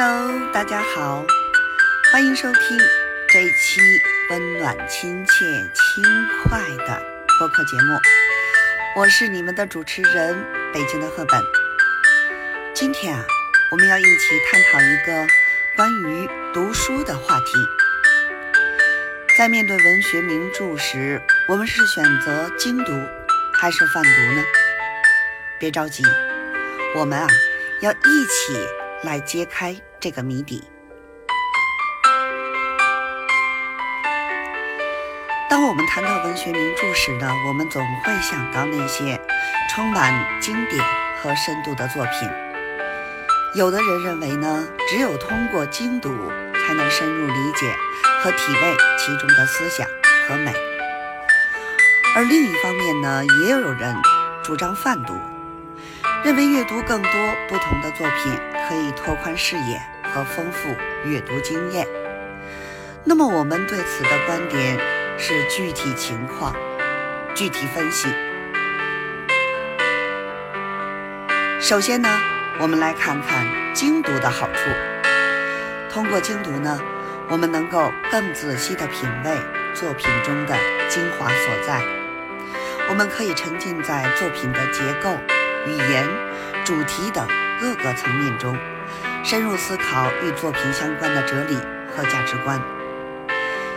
Hello，大家好，欢迎收听这一期温暖、亲切、轻快的播客节目。我是你们的主持人，北京的赫本。今天啊，我们要一起探讨一个关于读书的话题。在面对文学名著时，我们是选择精读还是泛读呢？别着急，我们啊要一起来揭开这个谜底。当我们谈到文学名著时呢，我们总会想到那些充满经典和深度的作品。有的人认为呢，只有通过精读，才能深入理解。和体味其中的思想和美，而另一方面呢，也有人主张泛读，认为阅读更多不同的作品可以拓宽视野和丰富阅读经验。那么我们对此的观点是具体情况具体分析。首先呢，我们来看看精读的好处。通过精读呢。我们能够更仔细地品味作品中的精华所在，我们可以沉浸在作品的结构、语言、主题等各个层面中，深入思考与作品相关的哲理和价值观。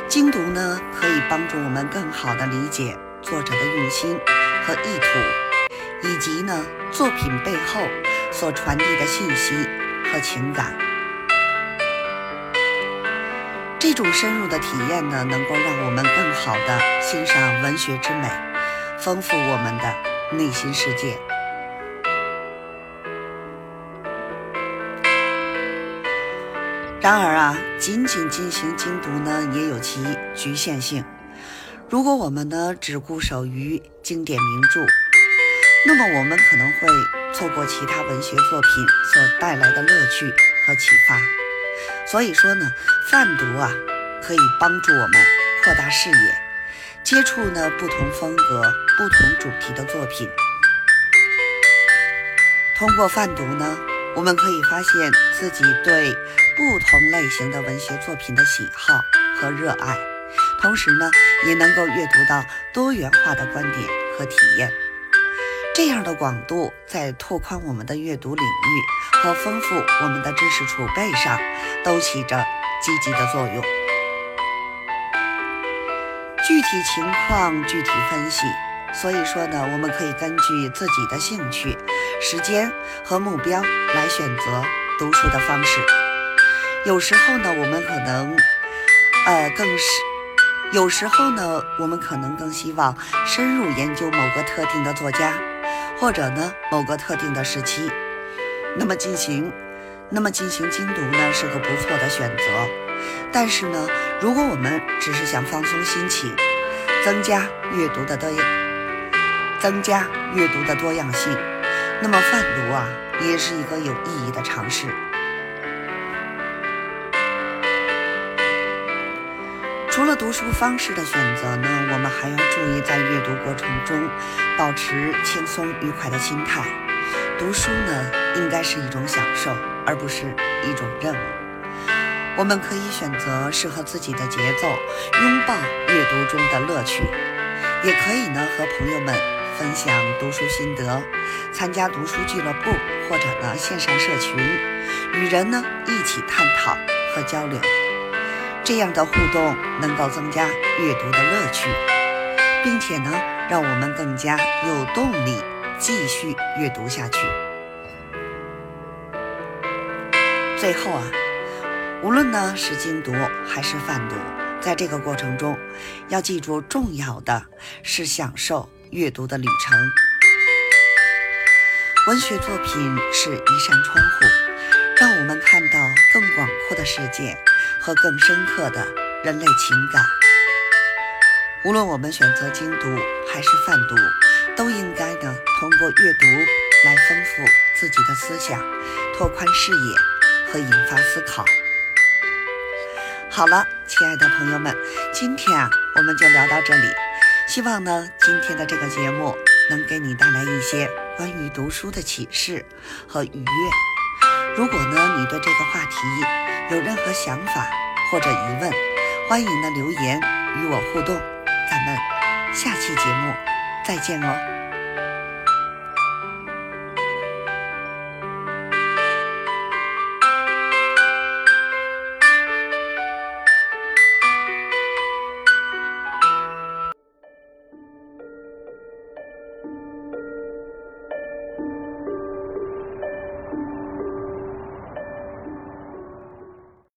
精读呢，可以帮助我们更好地理解作者的用心和意图，以及呢作品背后所传递的信息和情感。这种深入的体验呢，能够让我们更好地欣赏文学之美，丰富我们的内心世界。然而啊，仅仅进行精读呢，也有其局限性。如果我们呢只固守于经典名著，那么我们可能会错过其他文学作品所带来的乐趣和启发。所以说呢，泛读啊，可以帮助我们扩大视野，接触呢不同风格、不同主题的作品。通过泛读呢，我们可以发现自己对不同类型的文学作品的喜好和热爱，同时呢，也能够阅读到多元化的观点和体验。这样的广度，在拓宽我们的阅读领域和丰富我们的知识储备上，都起着积极的作用。具体情况具体分析，所以说呢，我们可以根据自己的兴趣、时间和目标来选择读书的方式。有时候呢，我们可能，呃，更是。有时候呢，我们可能更希望深入研究某个特定的作家。或者呢，某个特定的时期，那么进行，那么进行精读呢，是个不错的选择。但是呢，如果我们只是想放松心情，增加阅读的多样，增加阅读的多样性，那么泛读啊，也是一个有意义的尝试。除了读书方式的选择呢，我们还要注意在阅读过程中保持轻松愉快的心态。读书呢，应该是一种享受，而不是一种任务。我们可以选择适合自己的节奏，拥抱阅读中的乐趣；也可以呢，和朋友们分享读书心得，参加读书俱乐部或者呢线上社群，与人呢一起探讨和交流。这样的互动能够增加阅读的乐趣，并且呢，让我们更加有动力继续阅读下去。最后啊，无论呢是精读还是泛读，在这个过程中，要记住重要的是享受阅读的旅程。文学作品是一扇窗户，让我们看到更广阔的世界。和更深刻的人类情感。无论我们选择精读还是泛读，都应该呢通过阅读来丰富自己的思想，拓宽视野和引发思考。好了，亲爱的朋友们，今天啊我们就聊到这里。希望呢今天的这个节目能给你带来一些关于读书的启示和愉悦。如果呢你对这个话题有任何想法或者疑问，欢迎的留言与我互动。咱们下期节目再见哦。